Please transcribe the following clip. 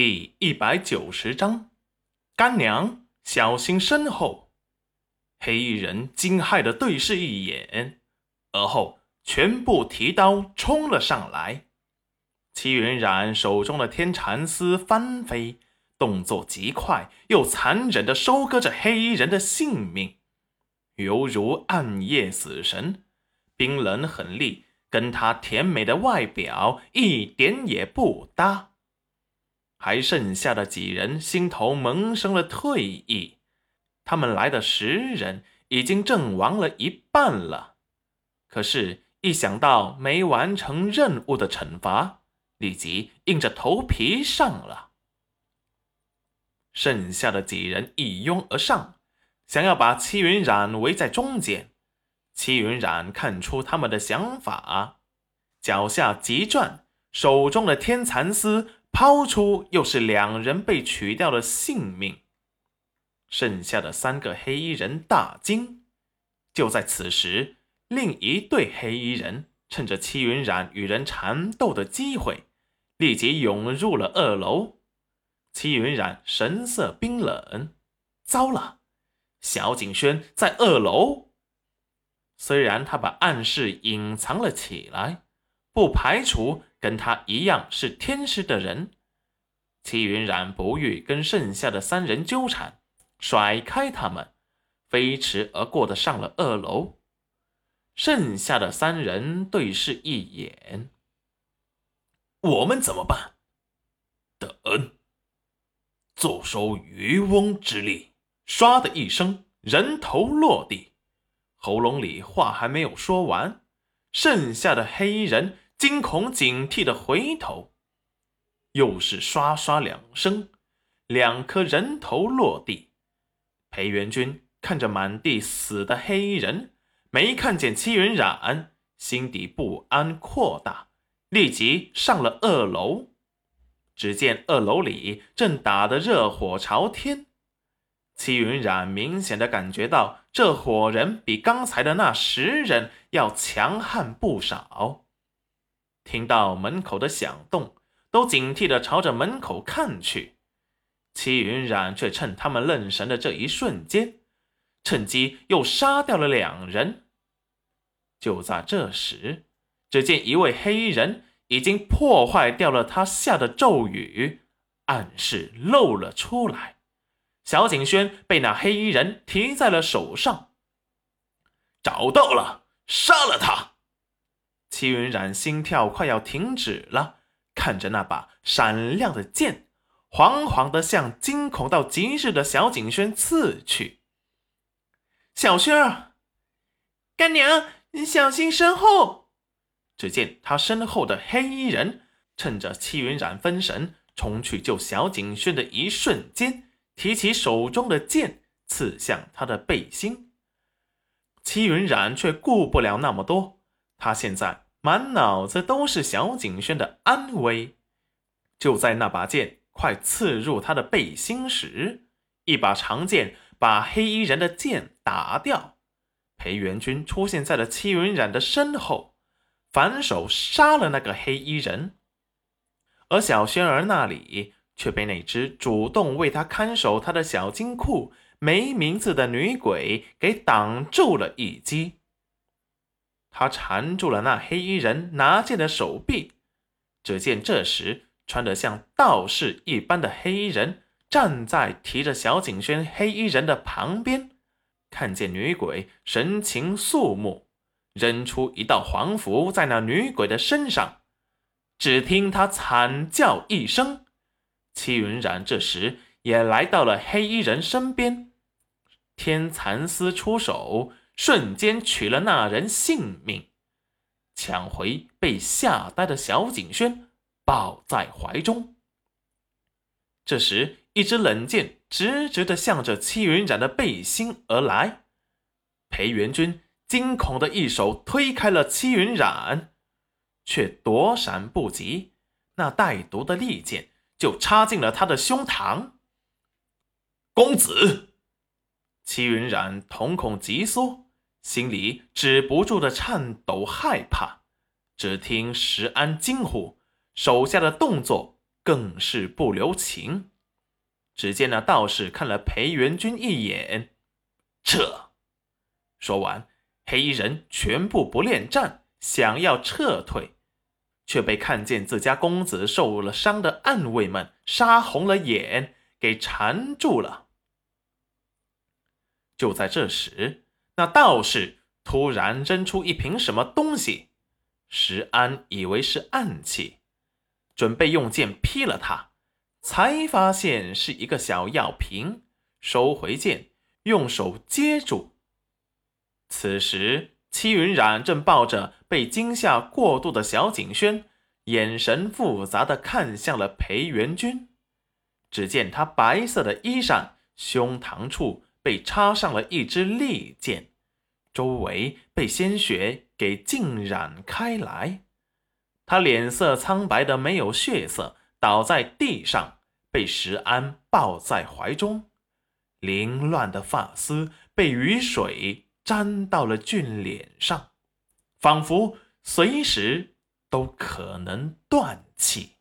第一百九十章，干娘小心身后。黑衣人惊骇的对视一眼，而后全部提刀冲了上来。齐云染手中的天蚕丝翻飞，动作极快，又残忍的收割着黑衣人的性命，犹如暗夜死神，冰冷狠厉，跟他甜美的外表一点也不搭。还剩下的几人心头萌生了退意，他们来的十人已经阵亡了一半了，可是，一想到没完成任务的惩罚，立即硬着头皮上了。剩下的几人一拥而上，想要把戚云染围在中间。戚云染看出他们的想法，脚下急转，手中的天蚕丝。抛出，又是两人被取掉了性命。剩下的三个黑衣人大惊。就在此时，另一对黑衣人趁着戚云染与人缠斗的机会，立即涌入了二楼。戚云染神色冰冷，糟了，小景轩在二楼。虽然他把暗示隐藏了起来，不排除。跟他一样是天师的人，齐云染不欲跟剩下的三人纠缠，甩开他们，飞驰而过的上了二楼。剩下的三人对视一眼，我们怎么办？等，坐收渔翁之利。唰的一声，人头落地，喉咙里话还没有说完，剩下的黑衣人。惊恐警惕的回头，又是唰唰两声，两颗人头落地。裴元君看着满地死的黑衣人，没看见戚云染，心底不安扩大，立即上了二楼。只见二楼里正打得热火朝天，戚云染明显的感觉到这伙人比刚才的那十人要强悍不少。听到门口的响动，都警惕地朝着门口看去。戚云染却趁他们愣神的这一瞬间，趁机又杀掉了两人。就在这时，只见一位黑衣人已经破坏掉了他下的咒语，暗示露了出来。小景轩被那黑衣人提在了手上，找到了，杀了他。齐云染心跳快要停止了，看着那把闪亮的剑，惶惶的向惊恐到极致的小景轩刺去。小轩儿，干娘，你小心身后！只见他身后的黑衣人趁着戚云染分神冲去救小景轩的一瞬间，提起手中的剑刺向他的背心。戚云染却顾不了那么多。他现在满脑子都是小景轩的安危。就在那把剑快刺入他的背心时，一把长剑把黑衣人的剑打掉。裴元君出现在了戚云染的身后，反手杀了那个黑衣人。而小轩儿那里却被那只主动为他看守他的小金库、没名字的女鬼给挡住了一击。他缠住了那黑衣人拿剑的手臂，只见这时穿得像道士一般的黑衣人站在提着小景轩黑衣人的旁边，看见女鬼神情肃穆，扔出一道黄符在那女鬼的身上，只听他惨叫一声，戚云染这时也来到了黑衣人身边，天蚕丝出手。瞬间取了那人性命，抢回被吓呆的小景轩，抱在怀中。这时，一支冷箭直直的向着戚云染的背心而来。裴元君惊恐的一手推开了戚云染，却躲闪不及，那带毒的利剑就插进了他的胸膛。公子，戚云染瞳孔急缩。心里止不住的颤抖害怕，只听石安惊呼，手下的动作更是不留情。只见那道士看了裴元君一眼，撤。说完，黑衣人全部不恋战，想要撤退，却被看见自家公子受了伤的暗卫们杀红了眼，给缠住了。就在这时，那道士突然扔出一瓶什么东西，石安以为是暗器，准备用剑劈了他，才发现是一个小药瓶，收回剑，用手接住。此时，戚云染正抱着被惊吓过度的小景轩，眼神复杂的看向了裴元君。只见他白色的衣裳，胸膛处。被插上了一支利剑，周围被鲜血给浸染开来。他脸色苍白的没有血色，倒在地上，被石安抱在怀中。凌乱的发丝被雨水沾到了俊脸上，仿佛随时都可能断气。